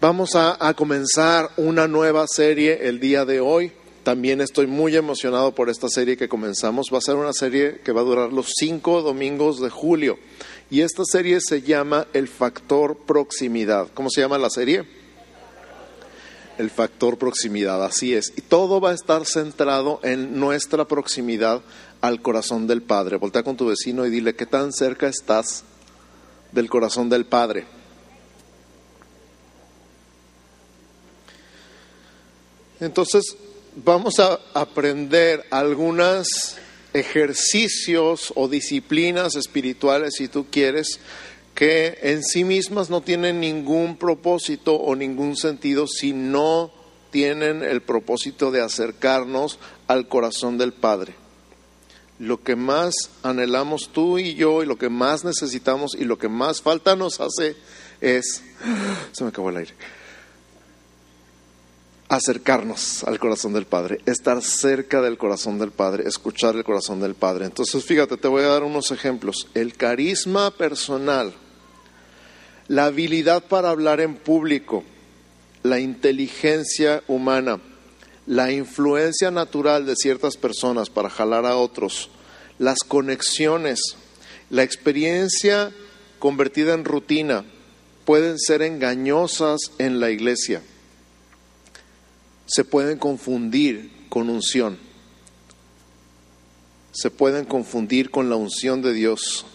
Vamos a, comenzar una nueva serie el día de hoy. También estoy muy emocionado por esta serie que comenzamos. Va a ser una serie que va a durar los cinco domingos de julio. Y esta serie se llama El Factor Proximidad. ¿Cómo se llama la serie? El Factor Proximidad, así es. Y todo va a estar centrado en nuestra proximidad al corazón del Padre. Voltea con tu vecino y dile, ¿qué tan cerca estás del corazón del Padre? Entonces, vamos a aprender algunos ejercicios o disciplinas espirituales, si tú quieres, que en sí mismas no tienen ningún propósito o ningún sentido si no tienen el propósito de acercarnos al corazón del Padre. Lo que más anhelamos tú y yo y lo que más necesitamos y lo que más falta nos hace es... Se me acabó el aire acercarnos al corazón del Padre, estar cerca del corazón del Padre, escuchar el corazón del Padre. Entonces, fíjate, te voy a dar unos ejemplos. El carisma personal, la habilidad para hablar en público, la inteligencia humana, la influencia natural de ciertas personas para jalar a otros, las conexiones, la experiencia convertida en rutina, pueden ser engañosas en la iglesia se pueden confundir con unción. Se pueden confundir con la unción de Dios.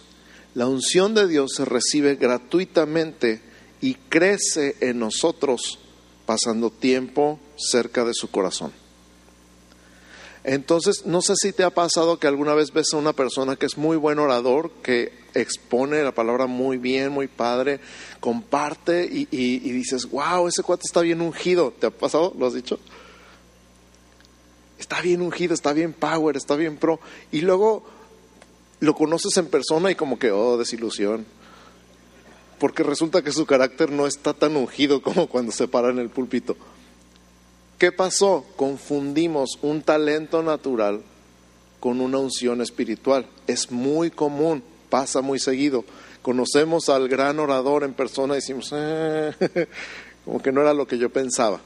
La unción de Dios se recibe gratuitamente y crece en nosotros pasando tiempo cerca de su corazón. Entonces, no sé si te ha pasado que alguna vez ves a una persona que es muy buen orador, que expone la palabra muy bien, muy padre, comparte y, dices, wow, ese cuate está bien ungido. ¿Te ha pasado? ¿Lo has dicho? Está bien ungido, está bien power, está bien pro. Y luego lo conoces en persona y como que, oh, desilusión. Porque resulta que su carácter no está tan ungido como cuando se para en el púlpito. ¿Qué pasó? Confundimos un talento natural con una unción espiritual. Es muy común, pasa muy seguido. Conocemos al gran orador en persona y decimos, eh, como que no era lo que yo pensaba.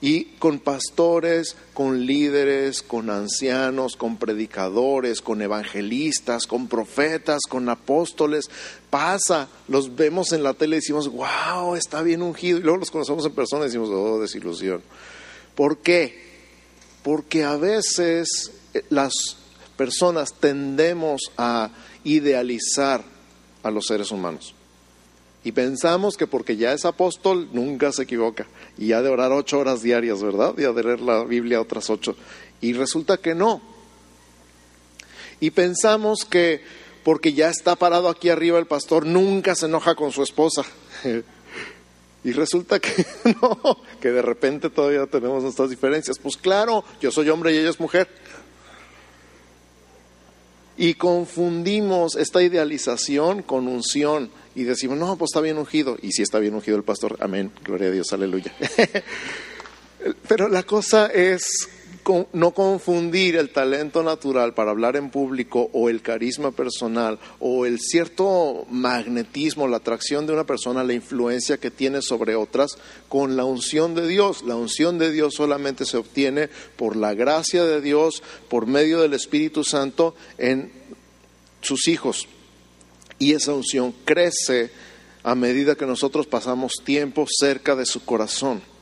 Y con pastores, con líderes, con ancianos, con predicadores, con evangelistas, con profetas, con apóstoles, pasa, los vemos en la tele y decimos, wow, está bien ungido. Y luego los conocemos en persona y decimos, oh, desilusión. ¿Por qué? Porque a veces eh, las personas tendemos a idealizar a los seres humanos. Y pensamos que porque ya es apóstol, nunca se equivoca. Y ha de orar ocho horas diarias, ¿verdad? Y ha de leer la Biblia otras ocho. Y resulta que no. Y pensamos que porque ya está parado aquí arriba el pastor, nunca se enoja con su esposa. Y resulta que no, que de repente todavía tenemos nuestras diferencias. Pues claro, yo soy hombre y ella es mujer. Y confundimos esta idealización con unción y decimos, no, pues está bien ungido. Y si está bien ungido el pastor, amén, gloria a Dios, aleluya. Pero la cosa es no confundir el talento natural para hablar en público o el carisma personal o el cierto magnetismo, la atracción de una persona, la influencia que tiene sobre otras con la unción de Dios. La unción de Dios solamente se obtiene por la gracia de Dios, por medio del Espíritu Santo en sus hijos. Y esa unción crece a medida que nosotros pasamos tiempo cerca de su corazón.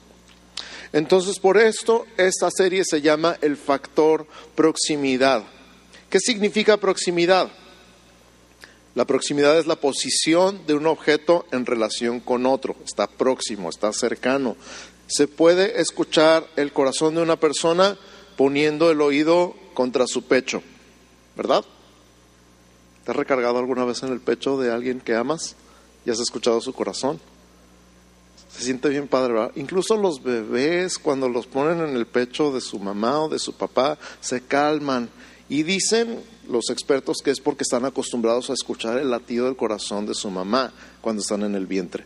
Entonces, por esto, esta serie se llama el factor proximidad. ¿Qué significa proximidad? La proximidad es la posición de un objeto en relación con otro. Está próximo, está cercano. Se puede escuchar el corazón de una persona poniendo el oído contra su pecho, ¿verdad? ¿Te has recargado alguna vez en el pecho de alguien que amas y has escuchado su corazón? Se siente bien padre. Incluso los bebés, cuando los ponen en el pecho de su mamá o de su papá, se calman. Y dicen los expertos que es porque están acostumbrados a escuchar el latido del corazón de su mamá cuando están en el vientre.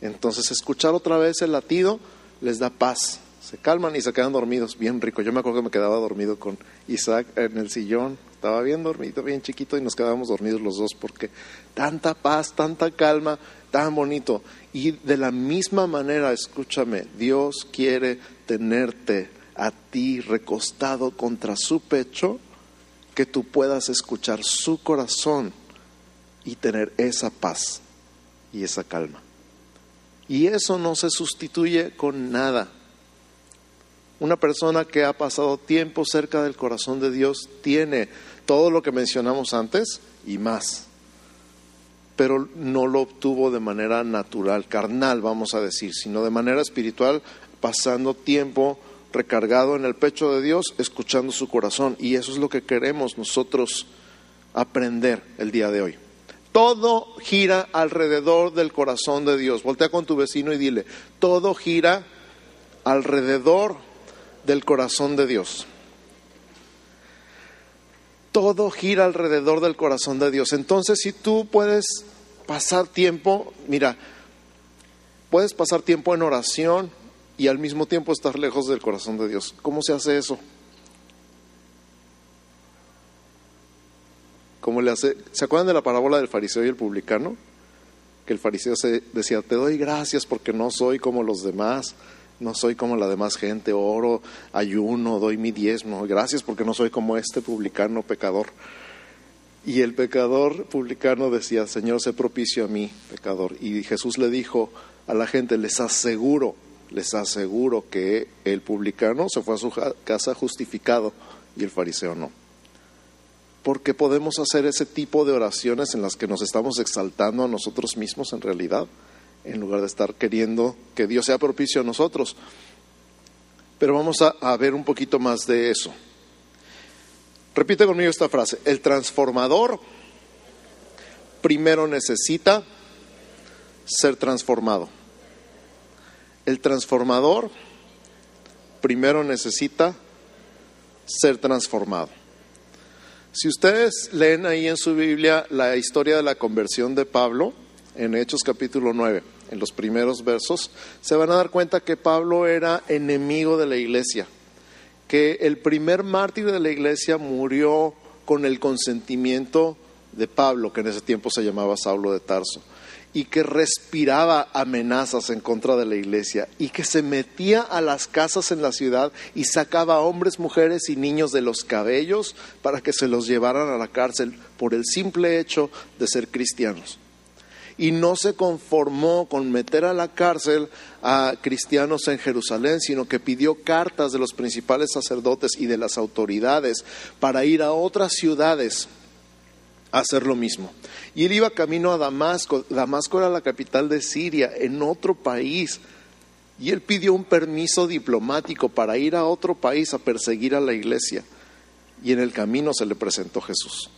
Entonces, escuchar otra vez el latido les da paz. Se calman y se quedan dormidos, bien rico. Yo me acuerdo que me quedaba dormido con Isaac en el sillón. Estaba bien dormido, bien chiquito y nos quedábamos dormidos los dos porque tanta paz, tanta calma tan bonito. Y de la misma manera, escúchame, Dios quiere tenerte a ti recostado contra su pecho, que tú puedas escuchar su corazón y tener esa paz y esa calma. Y eso no se sustituye con nada. Una persona que ha pasado tiempo cerca del corazón de Dios tiene todo lo que mencionamos antes y más. Pero no lo obtuvo de manera natural, carnal, vamos a decir, sino de manera espiritual, pasando tiempo recargado en el pecho de Dios, escuchando su corazón. Y eso es lo que queremos nosotros aprender el día de hoy. Todo gira alrededor del corazón de Dios. Voltea con tu vecino y dile, todo gira alrededor del corazón de Dios. Todo gira alrededor del corazón de Dios. Entonces, si tú puedes pasar tiempo, mira, puedes pasar tiempo en oración y al mismo tiempo estar lejos del corazón de Dios. ¿Cómo se hace eso? ¿Cómo le hace? ¿Se acuerdan de la parábola del fariseo y el publicano? Que el fariseo se decía, te doy gracias porque no soy como los demás no soy como la demás gente, oro, ayuno, doy mi diezmo, gracias porque no soy como este publicano pecador. Y el pecador publicano decía, Señor, sé propicio a mí, pecador. Y Jesús le dijo a la gente, les aseguro, les aseguro que el publicano se fue a su casa justificado y el fariseo no. Porque podemos hacer ese tipo de oraciones en las que nos estamos exaltando a nosotros mismos en realidad en lugar de estar queriendo que Dios sea propicio a nosotros. Pero vamos a, ver un poquito más de eso. Repite conmigo esta frase. El transformador primero necesita ser transformado. El transformador primero necesita ser transformado. Si ustedes leen ahí en su Biblia la historia de la conversión de Pablo, en Hechos capítulo 9, en los primeros versos, se van a dar cuenta que Pablo era enemigo de la iglesia, que el primer mártir de la iglesia murió con el consentimiento de Pablo, que en ese tiempo se llamaba Saulo de Tarso, y que respiraba amenazas en contra de la iglesia, y que se metía a las casas en la ciudad y sacaba a hombres, mujeres y niños de los cabellos para que se los llevaran a la cárcel por el simple hecho de ser cristianos y no se conformó con meter a la cárcel a cristianos en Jerusalén, sino que pidió cartas de los principales sacerdotes y de las autoridades para ir a otras ciudades a hacer lo mismo. Y él iba camino a Damasco. Damasco era la capital de Siria, en otro país. Y él pidió un permiso diplomático para ir a otro país a perseguir a la iglesia. Y en el camino se le presentó Jesús.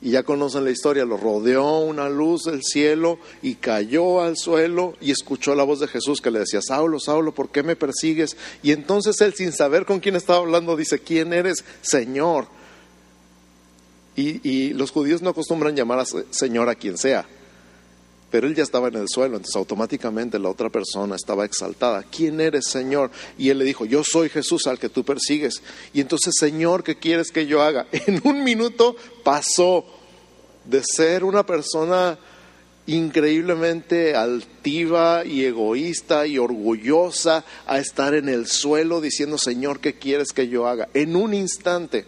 Y ya conocen la historia, lo rodeó una luz del cielo y cayó al suelo y escuchó la voz de Jesús que le decía, Saulo, Saulo, ¿por qué me persigues? Y entonces él, sin saber con quién estaba hablando, dice, ¿quién eres, Señor? Y, y los judíos no acostumbran llamar a Señor a quien sea, pero él ya estaba en el suelo, entonces automáticamente la otra persona estaba exaltada. ¿Quién eres, Señor? Y él le dijo, yo soy Jesús al que tú persigues. Y entonces, Señor, ¿qué quieres que yo haga? En un minuto pasó de ser una persona increíblemente altiva y egoísta y orgullosa a estar en el suelo diciendo, Señor, ¿qué quieres que yo haga? En un instante.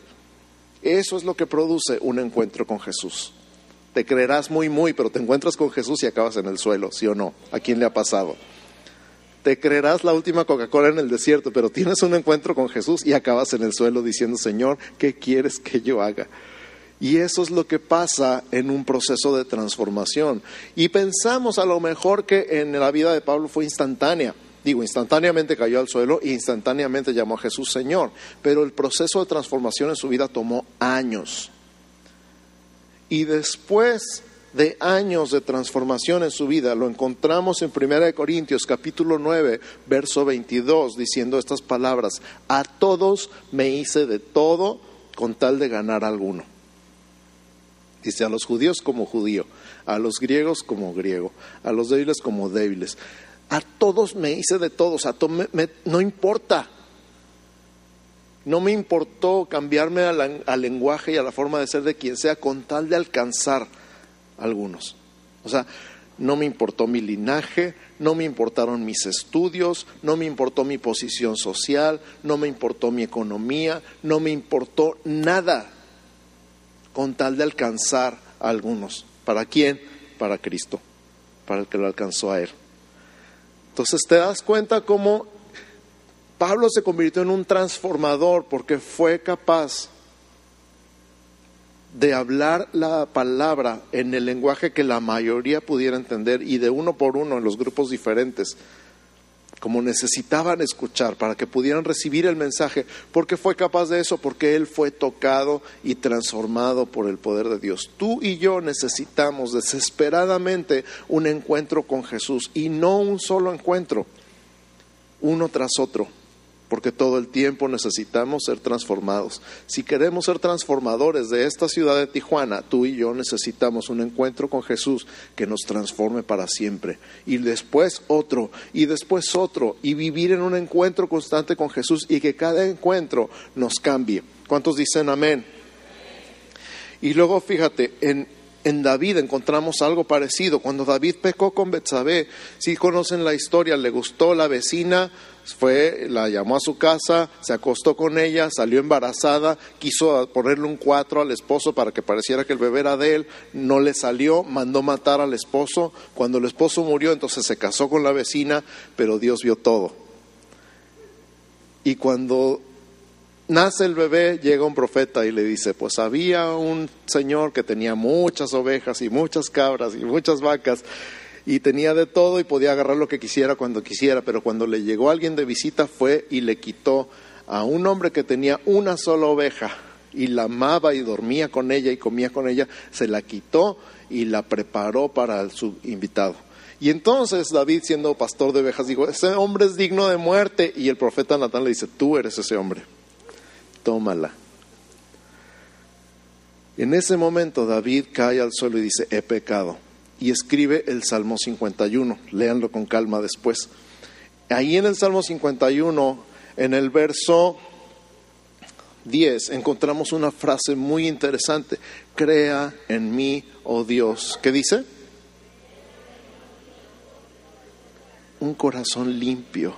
Eso es lo que produce un encuentro con Jesús. Te creerás muy, muy, pero te encuentras con Jesús y acabas en el suelo, ¿sí o no? ¿A quién le ha pasado? Te creerás la última Coca-Cola en el desierto, pero tienes un encuentro con Jesús y acabas en el suelo diciendo, Señor, ¿qué quieres que yo haga? Y eso es lo que pasa en un proceso de transformación. Y pensamos a lo mejor que en la vida de Pablo fue instantánea. Digo, instantáneamente cayó al suelo e instantáneamente llamó a Jesús Señor. Pero el proceso de transformación en su vida tomó años. Y después de años de transformación en su vida, lo encontramos en 1 Corintios capítulo 9, verso 22, diciendo estas palabras, a todos me hice de todo con tal de ganar alguno. Dice a los judíos como judío, a los griegos como griego, a los débiles como débiles. A todos me hice de todos, a no importa no me importó cambiarme al, lenguaje y a la forma de ser de quien sea con tal de alcanzar algunos. O sea, no me importó mi linaje, no me importaron mis estudios, no me importó mi posición social, no me importó mi economía, no me importó nada con tal de alcanzar a algunos. ¿Para quién? Para Cristo, para el que lo alcanzó a Él. Entonces te das cuenta cómo Pablo se convirtió en un transformador porque fue capaz de hablar la palabra en el lenguaje que la mayoría pudiera entender y de uno por uno en los grupos diferentes, como necesitaban escuchar para que pudieran recibir el mensaje, porque fue capaz de eso, porque Él fue tocado y transformado por el poder de Dios. Tú y yo necesitamos desesperadamente un encuentro con Jesús y no un solo encuentro, uno tras otro porque todo el tiempo necesitamos ser transformados. Si queremos ser transformadores de esta ciudad de Tijuana, tú y yo necesitamos un encuentro con Jesús que nos transforme para siempre. Y después otro, y después otro, y vivir en un encuentro constante con Jesús y que cada encuentro nos cambie. ¿Cuántos dicen amén? Y luego fíjate, en, en David encontramos algo parecido. Cuando David pecó con Betsabé, si conocen la historia, le gustó la vecina, fue, la llamó a su casa, se acostó con ella, salió embarazada, quiso ponerle un cuatro al esposo para que pareciera que el bebé era de él, no le salió, mandó matar al esposo. Cuando el esposo murió, entonces se casó con la vecina, pero Dios vio todo. Y cuando nace el bebé, llega un profeta y le dice, pues había un señor que tenía muchas ovejas y muchas cabras y muchas vacas y tenía de todo y podía agarrar lo que quisiera cuando quisiera, pero cuando le llegó alguien de visita fue y le quitó a un hombre que tenía una sola oveja y la amaba y dormía con ella y comía con ella, se la quitó y la preparó para su invitado. Y entonces David, siendo pastor de ovejas, dijo, ese hombre es digno de muerte. Y el profeta Natán le dice, tú eres ese hombre, tómala. En ese momento David cae al suelo y dice, he pecado y escribe el Salmo 51. Léanlo con calma después. Ahí en el Salmo 51, en el verso 10, encontramos una frase muy interesante. Crea en mí, oh Dios. ¿Qué dice? Un corazón limpio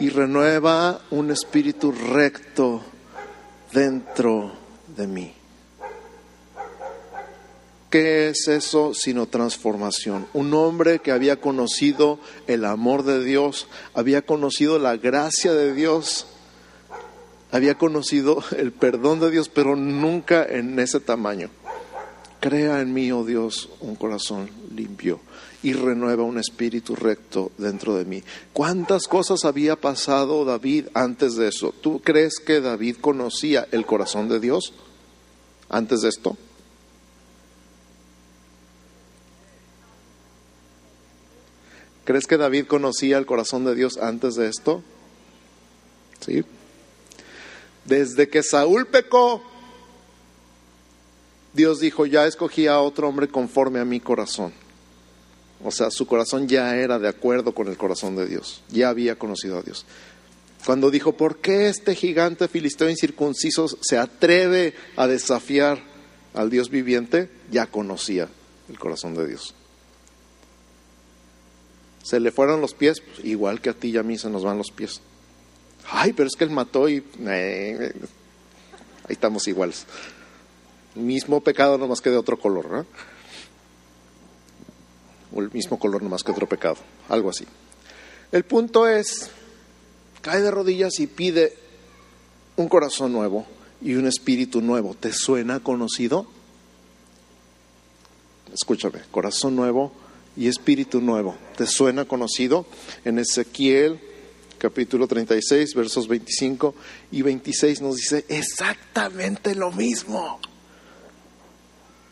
y renueva un espíritu recto dentro de mí. ¿Qué es eso sino transformación? Un hombre que había conocido el amor de Dios, había conocido la gracia de Dios, había conocido el perdón de Dios, pero nunca en ese tamaño. Crea en mí, oh Dios, un corazón limpio y renueva un espíritu recto dentro de mí. ¿Cuántas cosas había pasado David antes de eso? ¿Tú crees que David conocía el corazón de Dios antes de esto? ¿Crees que David conocía el corazón de Dios antes de esto? Sí. Desde que Saúl pecó, Dios dijo, ya escogí a otro hombre conforme a mi corazón. O sea, su corazón ya era de acuerdo con el corazón de Dios, ya había conocido a Dios. Cuando dijo, ¿por qué este gigante filisteo incircunciso se atreve a desafiar al Dios viviente? Ya conocía el corazón de Dios se le fueron los pies, pues, igual que a ti y a mí se nos van los pies. Ay, pero es que él mató y eh, ahí estamos iguales. Mismo pecado, nomás que de otro color, ¿no? O el mismo color, nomás que otro pecado, algo así. El punto es, cae de rodillas y pide un corazón nuevo y un espíritu nuevo. ¿Te suena conocido? Escúchame, corazón nuevo y espíritu nuevo. ¿Te suena conocido? En Ezequiel capítulo 36, versos 25 y 26 nos dice exactamente lo mismo.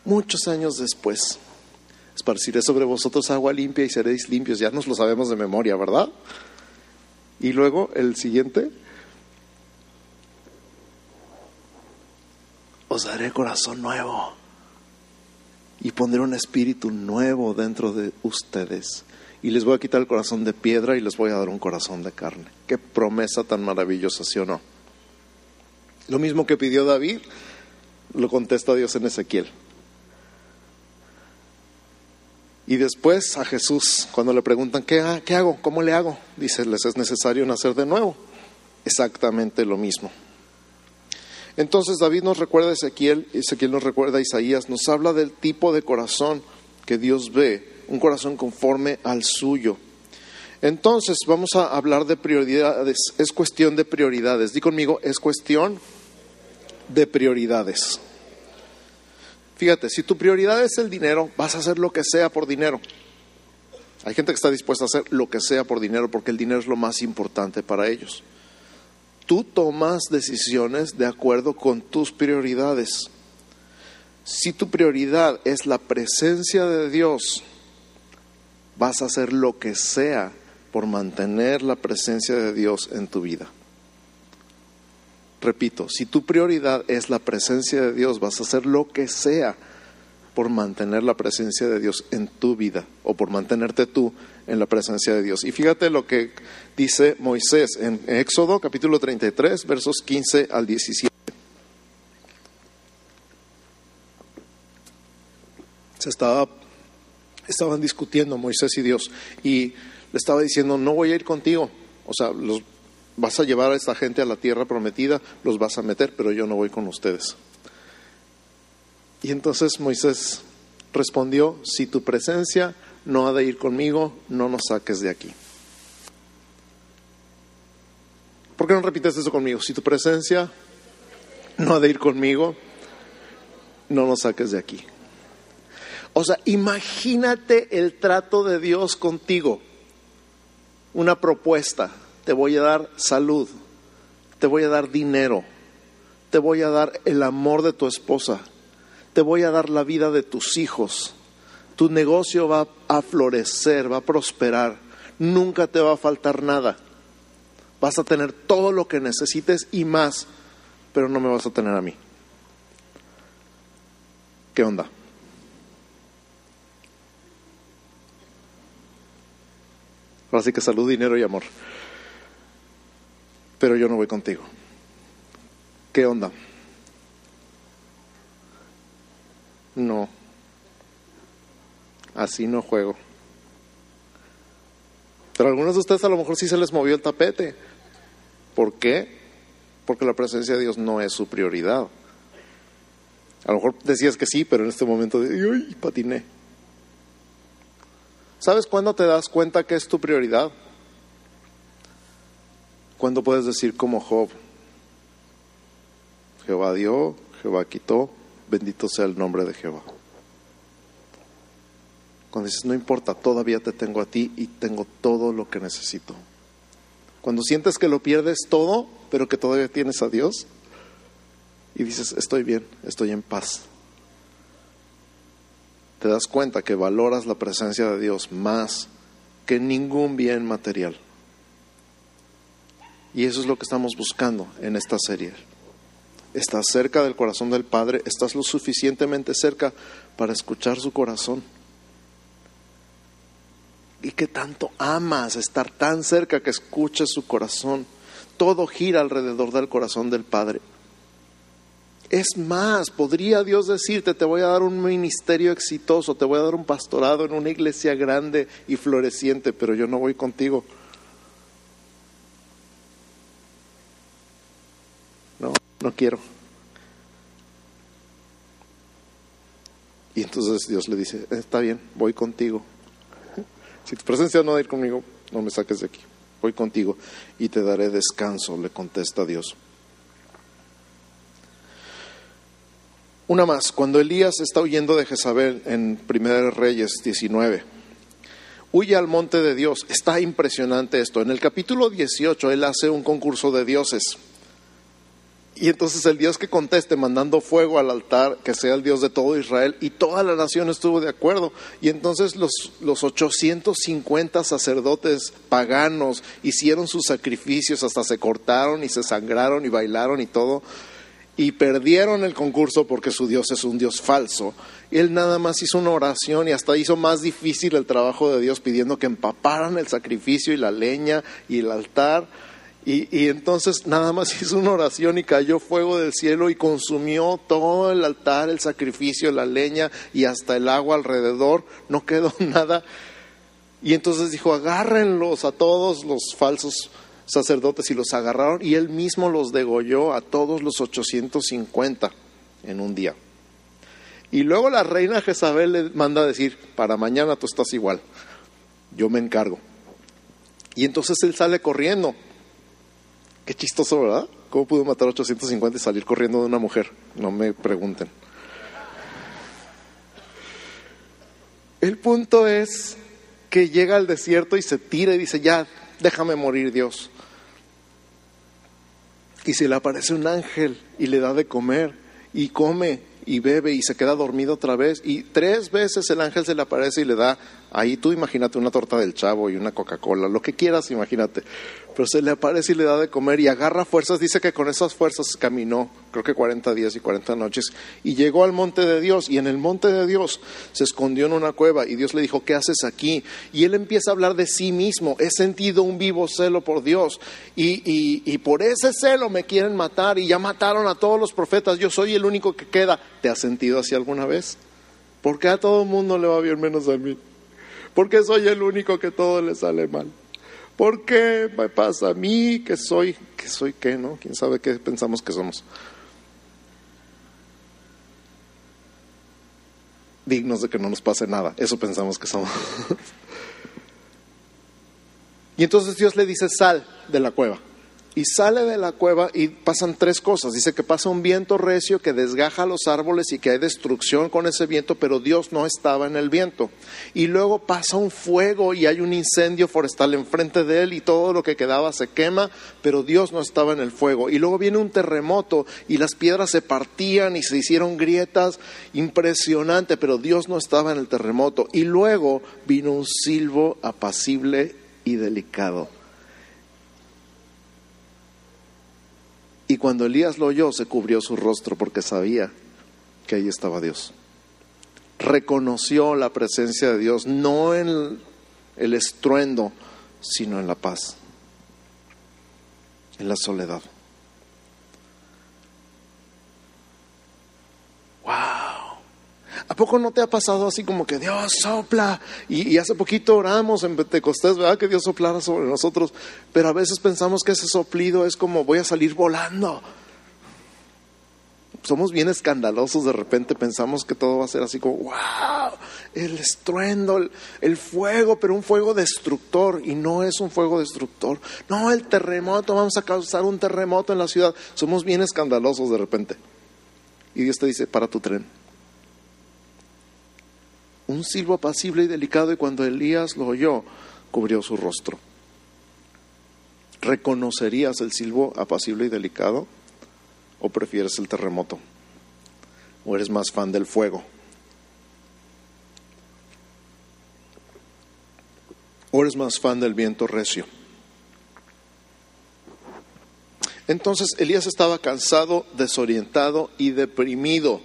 Muchos años después, esparciré sobre vosotros agua limpia y seréis limpios. Ya nos lo sabemos de memoria, ¿verdad? Y luego el siguiente, os daré corazón nuevo y pondré un espíritu nuevo dentro de ustedes. Y les voy a quitar el corazón de piedra y les voy a dar un corazón de carne. Qué promesa tan maravillosa, ¿sí o no? Lo mismo que pidió David, lo contesta Dios en Ezequiel. Y después a Jesús, cuando le preguntan, ¿qué, qué hago? ¿Cómo le hago? Dice, les es necesario nacer de nuevo. Exactamente lo mismo. Entonces David nos recuerda a Ezequiel, Ezequiel nos recuerda a Isaías, nos habla del tipo de corazón que Dios ve, un corazón conforme al suyo. Entonces vamos a hablar de prioridades, es cuestión de prioridades. Di conmigo, es cuestión de prioridades. Fíjate, si tu prioridad es el dinero, vas a hacer lo que sea por dinero. Hay gente que está dispuesta a hacer lo que sea por dinero porque el dinero es lo más importante para ellos tú tomas decisiones de acuerdo con tus prioridades. Si tu prioridad es la presencia de Dios, vas a hacer lo que sea por mantener la presencia de Dios en tu vida. Repito, si tu prioridad es la presencia de Dios, vas a hacer lo que sea por mantener la presencia de Dios en tu vida o por mantenerte tú en la presencia de Dios. Y fíjate lo que dice Moisés en Éxodo capítulo 33, versos 15 al 17. Se estaba, estaban discutiendo Moisés y Dios y le estaba diciendo, no voy a ir contigo. O sea, los, vas a llevar a esta gente a la tierra prometida, los vas a meter, pero yo no voy con ustedes. Y entonces Moisés respondió, si tu presencia no ha de ir conmigo, no nos saques de aquí. ¿Por qué no repites eso conmigo? Si tu presencia no ha de ir conmigo, no nos saques de aquí. O sea, imagínate el trato de Dios contigo. Una propuesta. Te voy a dar salud. Te voy a dar dinero. Te voy a dar el amor de tu esposa te voy a dar la vida de tus hijos. Tu negocio va a florecer, va a prosperar. Nunca te va a faltar nada. Vas a tener todo lo que necesites y más, pero no me vas a tener a mí. ¿Qué onda? Así que salud, dinero y amor. Pero yo no voy contigo. ¿Qué onda? No, así no juego. Pero a algunos de ustedes a lo mejor sí se les movió el tapete. ¿Por qué? Porque la presencia de Dios no es su prioridad. A lo mejor decías que sí, pero en este momento de, ¡ay, patiné! ¿Sabes cuándo te das cuenta que es tu prioridad? Cuando puedes decir como Job, Jehová dio, Jehová quitó, bendito sea el nombre de Jehová. Cuando dices, no importa, todavía te tengo a ti y tengo todo lo que necesito. Cuando sientes que lo pierdes todo, pero que todavía tienes a Dios, y dices, estoy bien, estoy en paz. Te das cuenta que valoras la presencia de Dios más que ningún bien material. Y eso es lo que estamos buscando en esta serie estás cerca del corazón del Padre, estás lo suficientemente cerca para escuchar su corazón. Y que tanto amas estar tan cerca que escuches su corazón. Todo gira alrededor del corazón del Padre. Es más, podría Dios decirte, te voy a dar un ministerio exitoso, te voy a dar un pastorado en una iglesia grande y floreciente, pero yo no voy contigo. no quiero. Y entonces Dios le dice, está bien, voy contigo. Si tu presencia no va a ir conmigo, no me saques de aquí. Voy contigo y te daré descanso, le contesta Dios. Una más, cuando Elías está huyendo de Jezabel en 1 Reyes 19, huye al monte de Dios. Está impresionante esto. En el capítulo 18 él hace un concurso de dioses. Y entonces el Dios que conteste mandando fuego al altar, que sea el Dios de todo Israel, y toda la nación estuvo de acuerdo. Y entonces los, los 850 sacerdotes paganos hicieron sus sacrificios, hasta se cortaron y se sangraron y bailaron y todo, y perdieron el concurso porque su Dios es un Dios falso. Él nada más hizo una oración y hasta hizo más difícil el trabajo de Dios pidiendo que empaparan el sacrificio y la leña y el altar Y, entonces nada más hizo una oración y cayó fuego del cielo y consumió todo el altar, el sacrificio, la leña y hasta el agua alrededor. No quedó nada. Y entonces dijo, agárrenlos a todos los falsos sacerdotes y los agarraron y él mismo los degolló a todos los 850 en un día. Y luego la reina Jezabel le manda a decir, para mañana tú estás igual, yo me encargo. Y entonces él sale corriendo Qué chistoso, ¿verdad? ¿Cómo pudo matar 850 y salir corriendo de una mujer? No me pregunten. El punto es que llega al desierto y se tira y dice, ya, déjame morir Dios. Y se le aparece un ángel y le da de comer y come y bebe y se queda dormido otra vez. Y tres veces el ángel se le aparece y le da, ahí tú imagínate una torta del chavo y una Coca-Cola, lo que quieras, imagínate pero se le aparece y le da de comer y agarra fuerzas. Dice que con esas fuerzas caminó, creo que 40 días y 40 noches, y llegó al monte de Dios. Y en el monte de Dios se escondió en una cueva y Dios le dijo, ¿qué haces aquí? Y él empieza a hablar de sí mismo. He sentido un vivo celo por Dios y, y por ese celo me quieren matar y ya mataron a todos los profetas. Yo soy el único que queda. ¿Te has sentido así alguna vez? ¿Por qué a todo el mundo le va bien menos a mí? Porque soy el único que todo le sale mal. ¿Por qué me pasa a mí que soy, que soy qué, no? ¿Quién sabe qué pensamos que somos? Dignos de que no nos pase nada, eso pensamos que somos. y entonces Dios le dice, sal de la cueva y sale de la cueva y pasan tres cosas. Dice que pasa un viento recio que desgaja los árboles y que hay destrucción con ese viento, pero Dios no estaba en el viento. Y luego pasa un fuego y hay un incendio forestal enfrente de él y todo lo que quedaba se quema, pero Dios no estaba en el fuego. Y luego viene un terremoto y las piedras se partían y se hicieron grietas, impresionante, pero Dios no estaba en el terremoto. Y luego vino un silbo apacible y delicado Y cuando Elías lo oyó, se cubrió su rostro porque sabía que ahí estaba Dios. Reconoció la presencia de Dios, no en el estruendo, sino en la paz, en la soledad. Poco no te ha pasado así como que Dios sopla? Y, hace poquito oramos en Pentecostés, ¿verdad? Que Dios soplara sobre nosotros. Pero a veces pensamos que ese soplido es como voy a salir volando. Somos bien escandalosos, de repente pensamos que todo va a ser así como, wow, el estruendo, el fuego, pero un fuego destructor. Y no es un fuego destructor. No, el terremoto, vamos a causar un terremoto en la ciudad. Somos bien escandalosos de repente. Y Dios te dice, para tu tren un silbo apacible y delicado y cuando Elías lo oyó, cubrió su rostro. ¿Reconocerías el silbo apacible y delicado o prefieres el terremoto? ¿O eres más fan del fuego? ¿O eres más fan del viento recio? Entonces Elías estaba cansado, desorientado y deprimido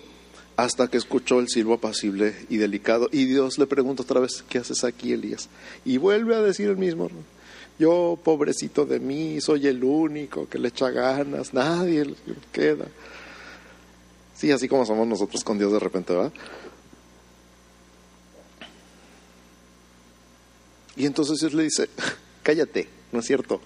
hasta que escuchó el silbo apacible y delicado. Y Dios le pregunta otra vez, ¿qué haces aquí, Elías? Y vuelve a decir el mismo, yo, pobrecito de mí, soy el único que le echa ganas, nadie le queda. Sí, así como somos nosotros con Dios de repente, ¿verdad? Y entonces Dios le dice, cállate, ¿no es cierto?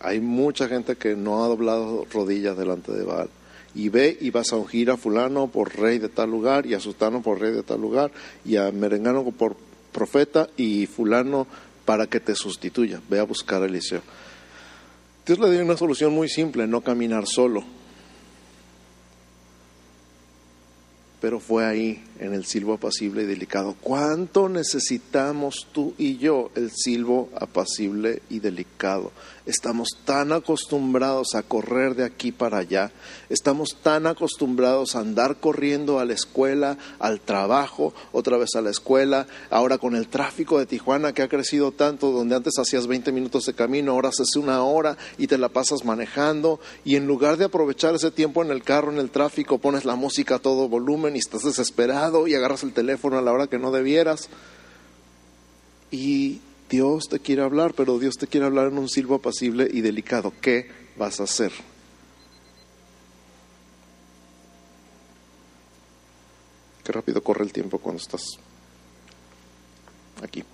Hay mucha gente que no ha doblado rodillas delante de Baal y ve y vas a ungir a fulano por rey de tal lugar y a sultano por rey de tal lugar y a merengano por profeta y fulano para que te sustituya. Ve a buscar a Eliseo. Dios le dio una solución muy simple, no caminar solo. Pero fue ahí, en el silbo apacible y delicado. ¿Cuánto necesitamos tú y yo el silbo apacible y delicado? Estamos tan acostumbrados a correr de aquí para allá, estamos tan acostumbrados a andar corriendo a la escuela, al trabajo, otra vez a la escuela, ahora con el tráfico de Tijuana que ha crecido tanto, donde antes hacías 20 minutos de camino, ahora haces una hora y te la pasas manejando y en lugar de aprovechar ese tiempo en el carro, en el tráfico, pones la música a todo volumen y estás desesperado y agarras el teléfono a la hora que no debieras. Y Dios te quiere hablar, pero Dios te quiere hablar en un silbo apacible y delicado. ¿Qué vas a hacer? Qué rápido corre el tiempo cuando estás aquí.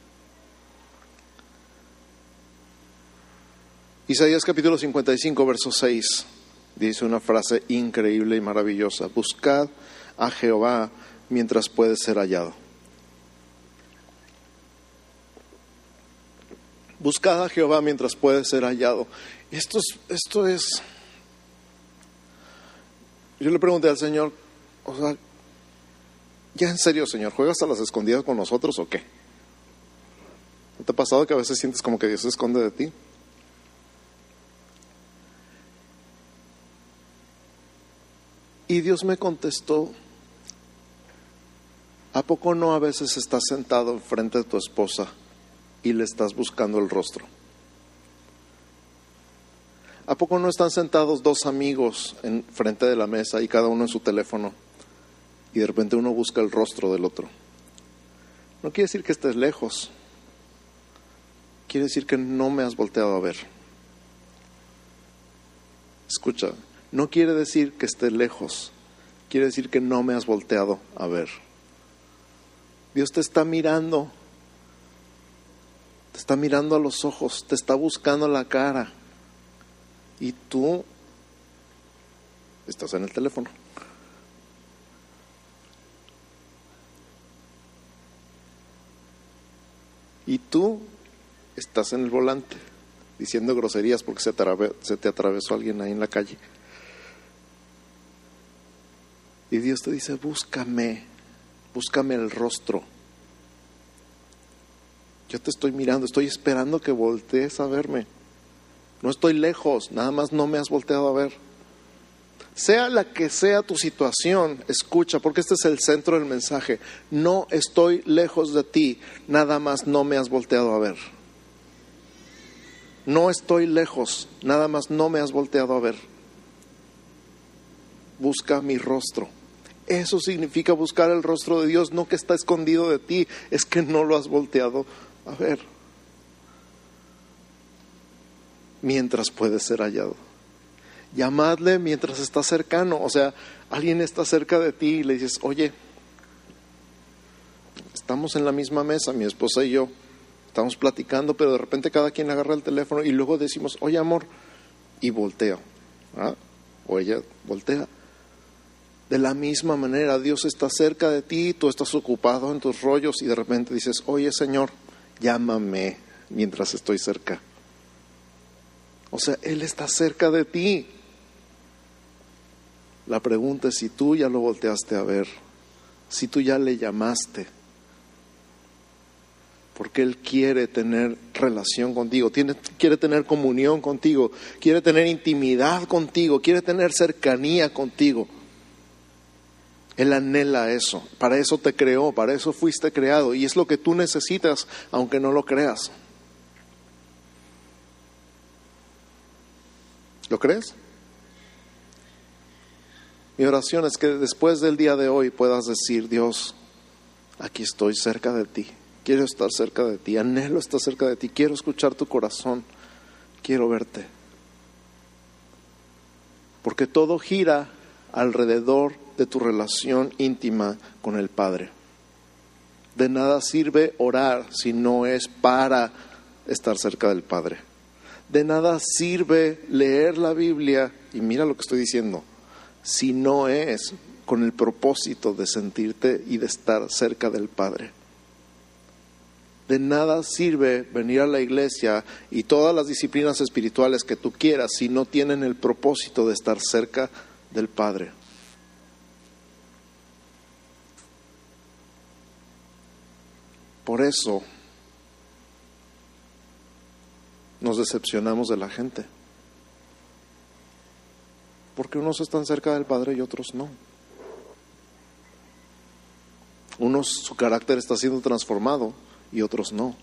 Isaías capítulo 55, verso 6, dice una frase increíble y maravillosa. Buscad a Jehová mientras puede ser hallado. Buscad a Jehová mientras puede ser hallado. Esto es, esto es. Yo le pregunté al Señor, o sea, ya en serio, Señor, ¿juegas a las escondidas con nosotros o qué? ¿No te ha pasado que a veces sientes como que Dios se esconde de ti? Y Dios me contestó, ¿a poco no a veces estás sentado enfrente de tu esposa y le estás buscando el rostro? ¿A poco no están sentados dos amigos en frente de la mesa y cada uno en su teléfono y de repente uno busca el rostro del otro? No quiere decir que estés lejos, quiere decir que no me has volteado a ver. Escucha, no quiere decir que esté lejos, quiere decir que no me has volteado a ver. Dios te está mirando, te está mirando a los ojos, te está buscando la cara y tú estás en el teléfono. Y tú estás en el volante diciendo groserías porque se te, atravesó alguien ahí en la calle. Y Dios te dice, búscame, búscame el rostro. Yo te estoy mirando, estoy esperando que voltees a verme. No estoy lejos, nada más no me has volteado a ver. Sea la que sea tu situación, escucha, porque este es el centro del mensaje. No estoy lejos de ti, nada más no me has volteado a ver. No estoy lejos, nada más no me has volteado a ver. Busca mi rostro. Eso significa buscar el rostro de Dios, no que está escondido de ti, es que no lo has volteado a ver. Mientras puede ser hallado. Llamadle mientras está cercano. O sea, alguien está cerca de ti y le dices, oye, estamos en la misma mesa, mi esposa y yo. Estamos platicando, pero de repente cada quien agarra el teléfono y luego decimos, oye amor, y volteo. ¿ah? O ella voltea. De la misma manera, Dios está cerca de ti, tú estás ocupado en tus rollos y de repente dices, oye Señor, llámame mientras estoy cerca. O sea, Él está cerca de ti. La pregunta es si tú ya lo volteaste a ver, si tú ya le llamaste, porque Él quiere tener relación contigo, quiere tener comunión contigo, quiere tener intimidad contigo, quiere tener cercanía contigo. Él anhela eso, para eso te creó, para eso fuiste creado y es lo que tú necesitas aunque no lo creas. ¿Lo crees? Mi oración es que después del día de hoy puedas decir, Dios, aquí estoy cerca de ti, quiero estar cerca de ti, anhelo estar cerca de ti, quiero escuchar tu corazón, quiero verte. Porque todo gira alrededor de tu relación íntima con el Padre. De nada sirve orar si no es para estar cerca del Padre. De nada sirve leer la Biblia, y mira lo que estoy diciendo, si no es con el propósito de sentirte y de estar cerca del Padre. De nada sirve venir a la iglesia y todas las disciplinas espirituales que tú quieras si no tienen el propósito de estar cerca del Padre. Por eso nos decepcionamos de la gente. Porque unos están cerca del Padre y otros no. Unos su carácter está siendo transformado y otros no.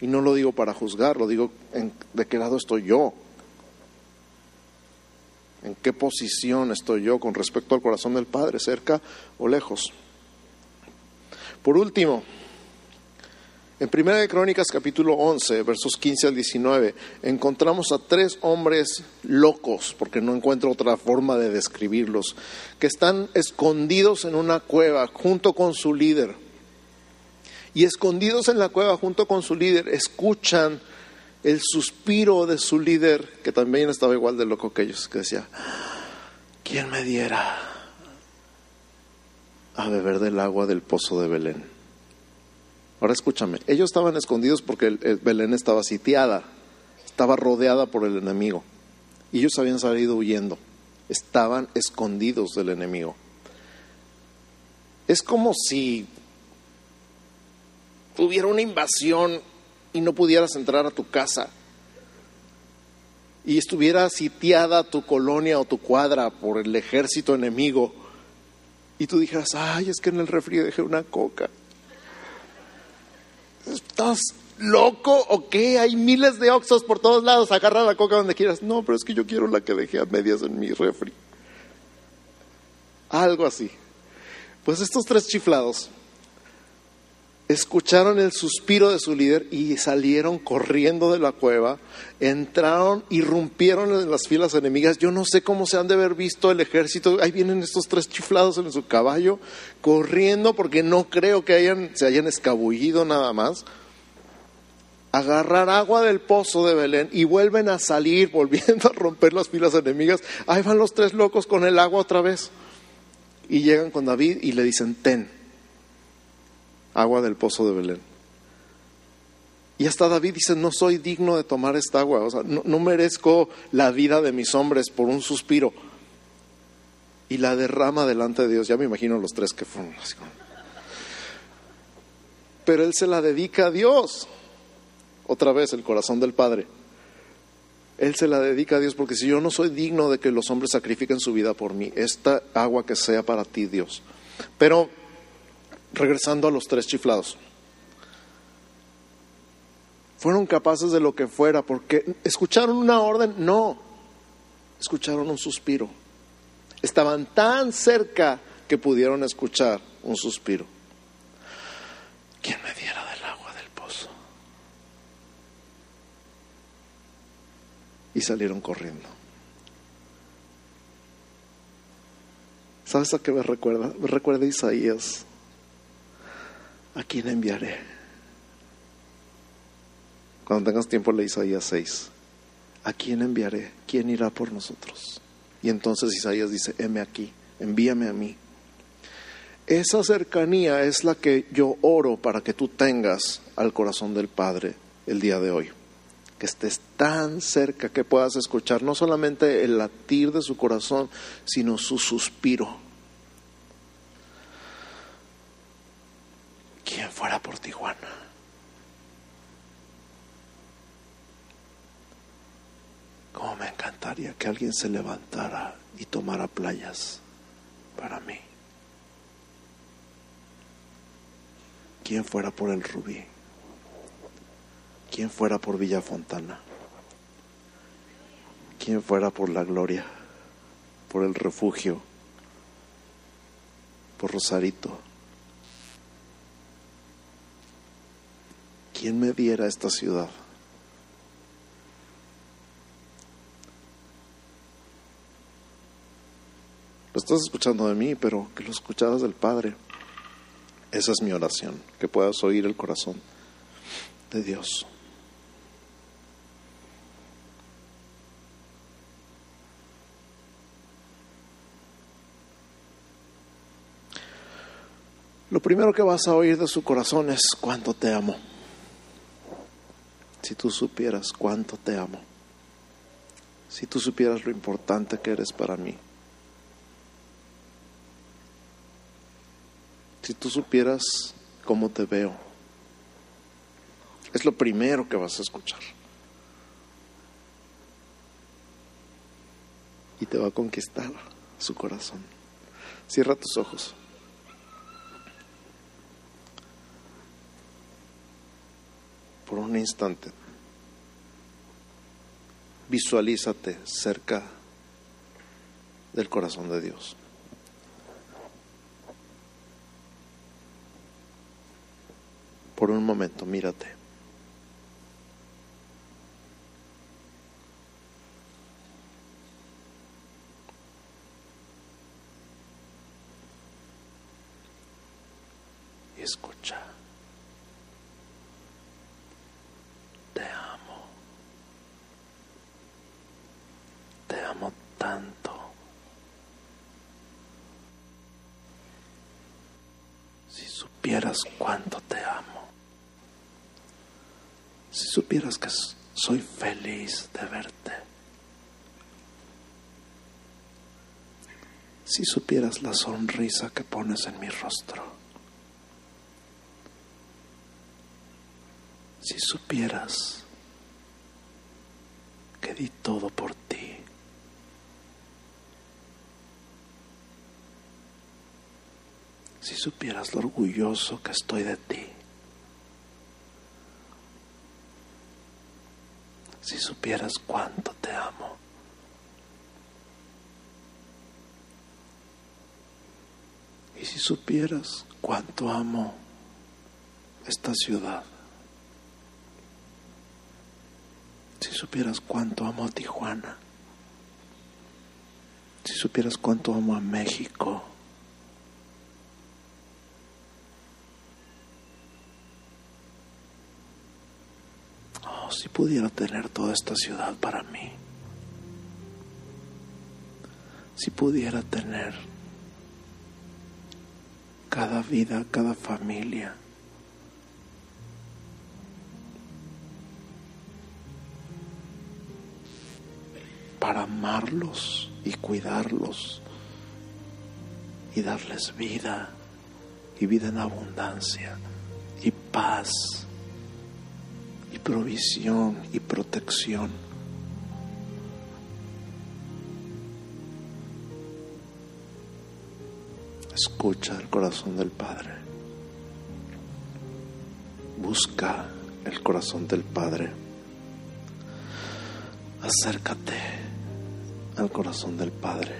Y no lo digo para juzgar, lo digo en, de qué lado estoy yo. ¿En qué posición estoy yo con respecto al corazón del Padre, cerca o lejos? Por último, En Primera de Crónicas capítulo 11, versos 15 al 19, encontramos a tres hombres locos, porque no encuentro otra forma de describirlos, que están escondidos en una cueva junto con su líder. Y escondidos en la cueva junto con su líder, escuchan el suspiro de su líder, que también estaba igual de loco que ellos, que decía, ¿quién me diera a beber del agua del pozo de Belén? Ahora escúchame, ellos estaban escondidos porque el, Belén estaba sitiada, estaba rodeada por el enemigo. Y ellos habían salido huyendo, estaban escondidos del enemigo. Es como si hubiera una invasión y no pudieras entrar a tu casa y estuviera sitiada tu colonia o tu cuadra por el ejército enemigo y tú dijeras, ay, es que en el refri dejé una coca. ¿Estás loco o qué? Hay miles de oxos por todos lados, agarra la coca donde quieras. No, pero es que yo quiero la que dejé a medias en mi refri. Algo así. Pues estos tres chiflados escucharon el suspiro de su líder y salieron corriendo de la cueva, entraron, irrumpieron en las filas enemigas. Yo no sé cómo se han de haber visto el ejército. Ahí vienen estos tres chiflados en su caballo, corriendo porque no creo que hayan, se hayan escabullido nada más. Agarrar agua del pozo de Belén y vuelven a salir, volviendo a romper las filas enemigas. Ahí van los tres locos con el agua otra vez. Y llegan con David y le dicen, ten agua del pozo de Belén. Y hasta David dice, no soy digno de tomar esta agua, o sea, no, merezco la vida de mis hombres por un suspiro. Y la derrama delante de Dios, ya me imagino los tres que fueron así. Pero él se la dedica a Dios. Otra vez el corazón del Padre. Él se la dedica a Dios porque si yo no soy digno de que los hombres sacrifiquen su vida por mí, esta agua que sea para ti, Dios. Pero regresando a los tres chiflados. Fueron capaces de lo que fuera, porque escucharon una orden, no, escucharon un suspiro. Estaban tan cerca que pudieron escuchar un suspiro. ¿Quién me diera del agua del pozo? Y salieron corriendo. ¿Sabes a qué me recuerda? Me recuerda Isaías ¿a quién enviaré? Cuando tengas tiempo le Isaías 6. ¿A quién enviaré? ¿Quién irá por nosotros? Y entonces Isaías dice, heme aquí, envíame a mí. Esa cercanía es la que yo oro para que tú tengas al corazón del Padre el día de hoy. Que estés tan cerca que puedas escuchar no solamente el latir de su corazón, sino su suspiro ¿Quién fuera por Tijuana? Cómo me encantaría que alguien se levantara y tomara playas para mí. ¿Quién fuera por el Rubí? ¿Quién fuera por Villa Fontana? ¿Quién fuera por la Gloria? Por el refugio? Por Rosarito? ¿Quién me diera esta ciudad? Lo estás escuchando de mí, pero que lo escucharas del Padre. Esa es mi oración, que puedas oír el corazón de Dios. Lo primero que vas a oír de su corazón es cuánto te amo si tú supieras cuánto te amo, si tú supieras lo importante que eres para mí, si tú supieras cómo te veo, es lo primero que vas a escuchar. Y te va a conquistar su corazón. Cierra tus ojos. Un instante, visualízate cerca del corazón de Dios. Por un momento, mírate. Escucha. Te amo. Te amo tanto. Si supieras cuánto te amo. Si supieras que soy feliz de verte. Si supieras la sonrisa que pones en mi rostro. Si supieras que di todo por ti. Si supieras lo orgulloso que estoy de ti. Si supieras cuánto te amo. Y si supieras cuánto amo esta ciudad. Si supieras cuánto amo a Tijuana. Si supieras cuánto amo a México. Oh, si pudiera tener toda esta ciudad para mí. Si pudiera tener cada vida, cada familia. para amarlos y cuidarlos y darles vida y vida en abundancia y paz y provisión y protección. Escucha el corazón del Padre. Busca el corazón del Padre. Acércate al corazón del Padre.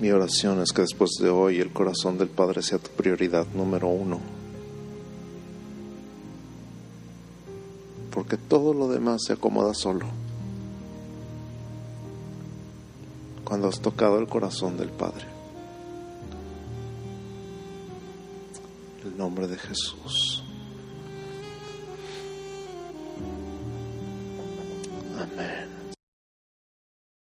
Mi oración es que después de hoy el corazón del Padre sea tu prioridad número uno. Porque todo lo demás se acomoda solo. Cuando has tocado el corazón del Padre. El nombre de Jesús.